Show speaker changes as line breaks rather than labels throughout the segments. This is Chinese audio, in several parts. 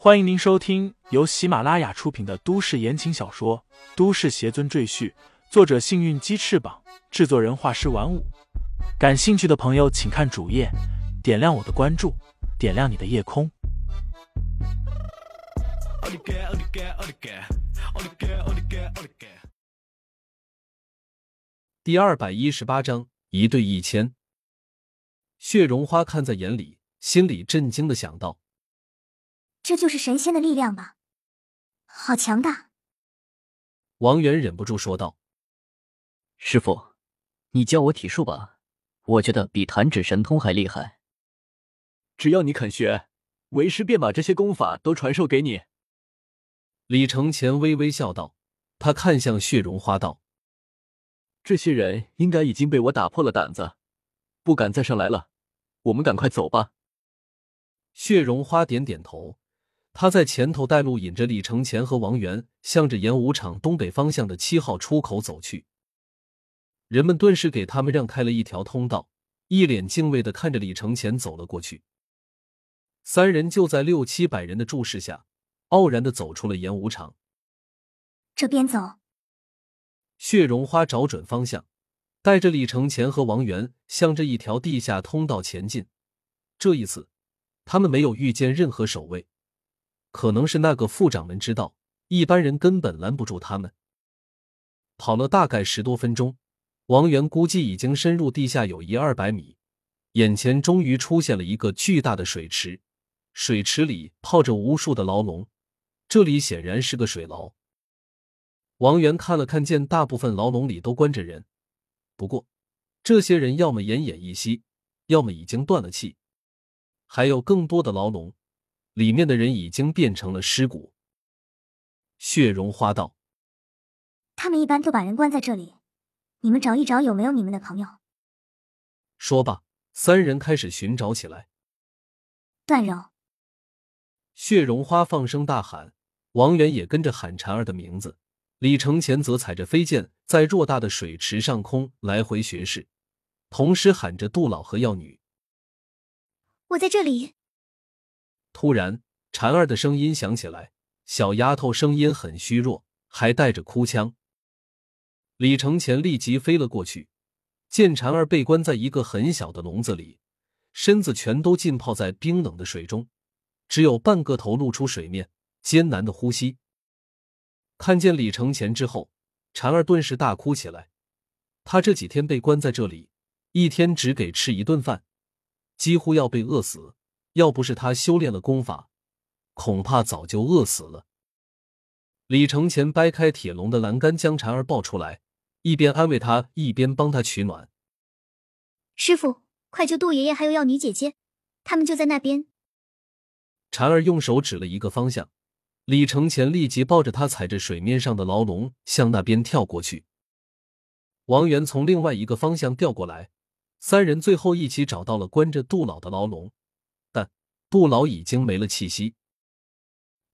欢迎您收听由喜马拉雅出品的都市言情小说《都市邪尊赘婿》，作者：幸运鸡翅膀，制作人：画师玩五。感兴趣的朋友，请看主页，点亮我的关注，点亮你的夜空。
第二百一十八章，一对一千。血绒花看在眼里，心里震惊的想到。
这就是神仙的力量吧，好强大！
王源忍不住说道：“
师傅，你教我体术吧，我觉得比弹指神通还厉害。
只要你肯学，为师便把这些功法都传授给你。”
李承前微微笑道，他看向血绒花道：“
这些人应该已经被我打破了胆子，不敢再上来了。我们赶快走吧。”
血绒花点点头。他在前头带路，引着李承前和王源，向着演武场东北方向的七号出口走去。人们顿时给他们让开了一条通道，一脸敬畏的看着李承前走了过去。三人就在六七百人的注视下，傲然的走出了演武场。
这边走。
血绒花找准方向，带着李承前和王源向着一条地下通道前进。这一次，他们没有遇见任何守卫。可能是那个副掌门知道，一般人根本拦不住他们。跑了大概十多分钟，王源估计已经深入地下有一二百米，眼前终于出现了一个巨大的水池，水池里泡着无数的牢笼，这里显然是个水牢。王源看了看，见大部分牢笼里都关着人，不过这些人要么奄奄一息，要么已经断了气，还有更多的牢笼。里面的人已经变成了尸骨。血绒花道：“
他们一般都把人关在这里，你们找一找有没有你们的朋友。”
说罢，三人开始寻找起来。
段柔，
血绒花放声大喊，王源也跟着喊婵儿的名字。李承前则踩着飞剑在偌大的水池上空来回巡视，同时喊着杜老和药女：“
我在这里。”
突然，婵儿的声音响起来，小丫头声音很虚弱，还带着哭腔。李承前立即飞了过去，见婵儿被关在一个很小的笼子里，身子全都浸泡在冰冷的水中，只有半个头露出水面，艰难的呼吸。看见李承前之后，婵儿顿时大哭起来。她这几天被关在这里，一天只给吃一顿饭，几乎要被饿死。要不是他修炼了功法，恐怕早就饿死了。李承前掰开铁笼的栏杆，将婵儿抱出来，一边安慰他，一边帮他取暖。
师傅，快救杜爷爷还有药女姐姐，他们就在那边。
婵儿用手指了一个方向，李承前立即抱着他，踩着水面上的牢笼向那边跳过去。王源从另外一个方向调过来，三人最后一起找到了关着杜老的牢笼。杜老已经没了气息。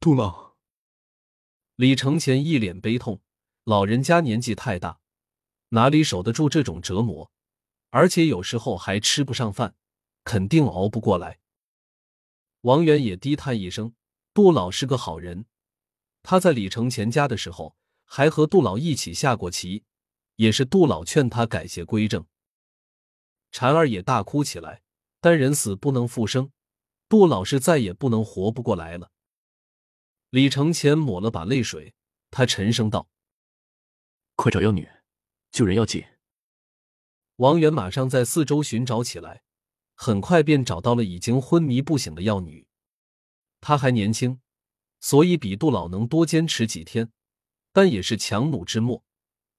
杜老，
李承前一脸悲痛，老人家年纪太大，哪里守得住这种折磨？而且有时候还吃不上饭，肯定熬不过来。王源也低叹一声：“杜老是个好人，他在李承前家的时候，还和杜老一起下过棋，也是杜老劝他改邪归正。”婵儿也大哭起来，但人死不能复生。杜老是再也不能活不过来了。李承前抹了把泪水，他沉声道：“
快找妖女，救人要紧。”
王源马上在四周寻找起来，很快便找到了已经昏迷不醒的药女。她还年轻，所以比杜老能多坚持几天，但也是强弩之末，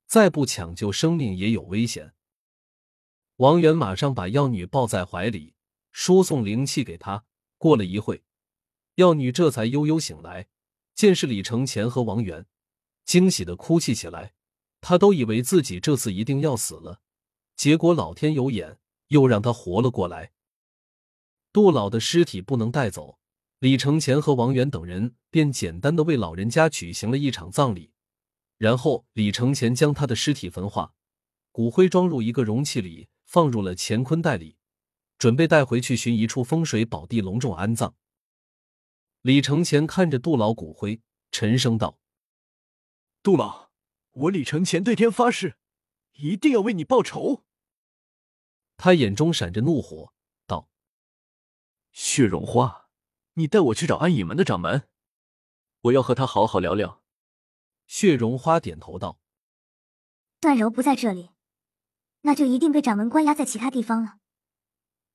再不抢救生命也有危险。王源马上把药女抱在怀里，输送灵气给她。过了一会，药女这才悠悠醒来，见是李承前和王源，惊喜的哭泣起来。她都以为自己这次一定要死了，结果老天有眼，又让她活了过来。杜老的尸体不能带走，李承前和王源等人便简单的为老人家举行了一场葬礼，然后李承前将他的尸体焚化，骨灰装入一个容器里，放入了乾坤袋里。准备带回去寻一处风水宝地，隆重安葬。李承前看着杜老骨灰，沉声道：“
杜老，我李承前对天发誓，一定要为你报仇。”
他眼中闪着怒火，道：“
血绒花，你带我去找安隐门的掌门，我要和他好好聊聊。”
血绒花点头道：“
段柔不在这里，那就一定被掌门关押在其他地方了。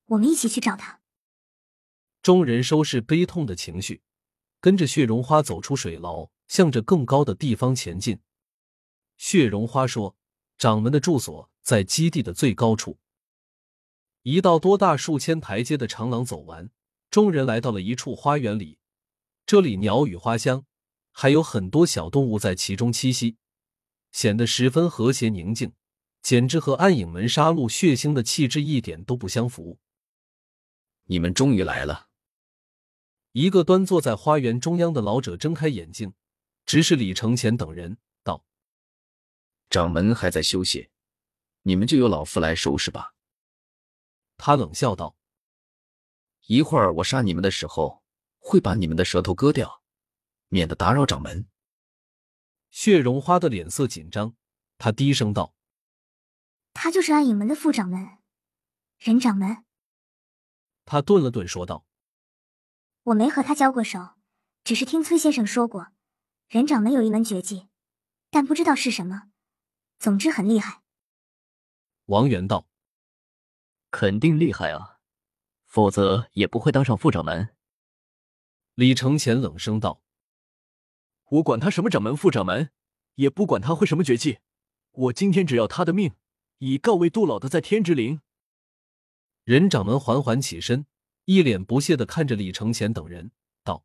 我们一起去找他。”
众人收拾悲痛的情绪，跟着血绒花走出水牢，向着更高的地方前进。血绒花说：“掌门的住所在基地的最高处。”一道多大数千台阶的长廊走完，众人来到了一处花园里。这里鸟语花香，还有很多小动物在其中栖息，显得十分和谐宁静，简直和暗影门杀戮血腥的气质一点都不相符。
你们终于来了。
一个端坐在花园中央的老者睁开眼睛，直视李承前等人，道：“
掌门还在休息，你们就由老夫来收拾吧。”
他冷笑道：“
一会儿我杀你们的时候，会把你们的舌头割掉，免得打扰掌门。”
血绒花的脸色紧张，他低声道：“
他就是暗影门的副掌门，任掌门。”
他顿了顿，说道。
我没和他交过手，只是听崔先生说过，人掌门有一门绝技，但不知道是什么。总之很厉害。
王元道：“
肯定厉害啊，否则也不会当上副掌门。”
李承前冷声道：“
我管他什么掌门副掌门，也不管他会什么绝技，我今天只要他的命，以告慰杜老的在天之灵。”
任掌门缓缓起身。一脸不屑的看着李承前等人，道：“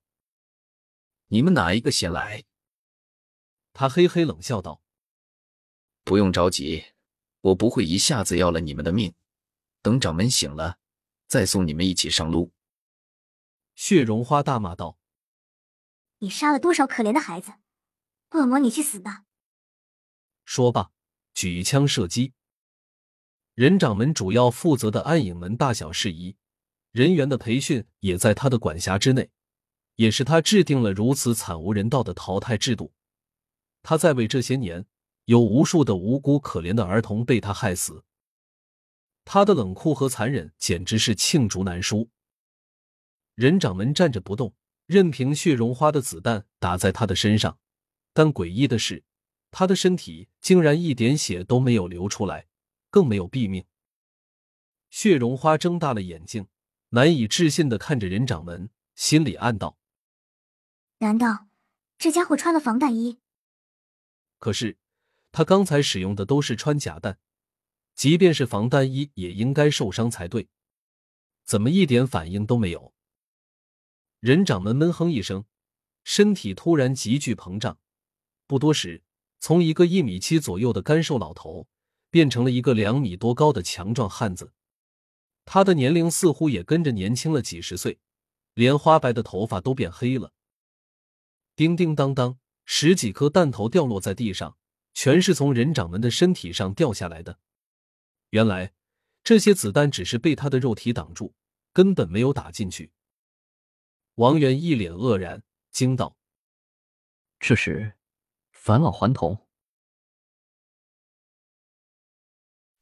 你们哪一个先来？”
他嘿嘿冷笑道：“
不用着急，我不会一下子要了你们的命，等掌门醒了，再送你们一起上路。”
血绒花大骂道：“
你杀了多少可怜的孩子？恶魔，你去死吧！”
说罢，举枪射击。任掌门主要负责的暗影门大小事宜。人员的培训也在他的管辖之内，也是他制定了如此惨无人道的淘汰制度。他在位这些年，有无数的无辜可怜的儿童被他害死。他的冷酷和残忍简直是罄竹难书。任掌门站着不动，任凭血绒花的子弹打在他的身上，但诡异的是，他的身体竟然一点血都没有流出来，更没有毙命。血绒花睁大了眼睛。难以置信的看着任掌门，心里暗道：“
难道这家伙穿了防弹衣？”
可是他刚才使用的都是穿甲弹，即便是防弹衣也应该受伤才对，怎么一点反应都没有？任掌门闷哼一声，身体突然急剧膨胀，不多时，从一个一米七左右的干瘦老头变成了一个两米多高的强壮汉子。他的年龄似乎也跟着年轻了几十岁，连花白的头发都变黑了。叮叮当当，十几颗弹头掉落在地上，全是从人掌门的身体上掉下来的。原来这些子弹只是被他的肉体挡住，根本没有打进去。王元一脸愕然，惊道：“
这是返老还童。”